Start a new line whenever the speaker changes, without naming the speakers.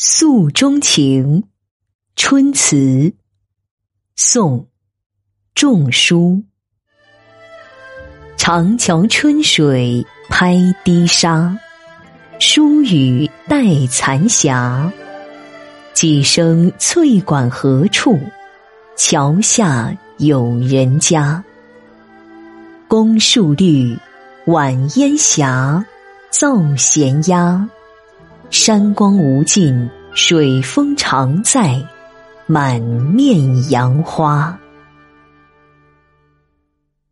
诉衷情，春词，宋·仲舒。长桥春水拍低沙，疏雨带残霞。几声翠管何处？桥下有人家。宫树绿，晚烟霞，灶闲鸦。山光无尽，水风常在，满面杨花。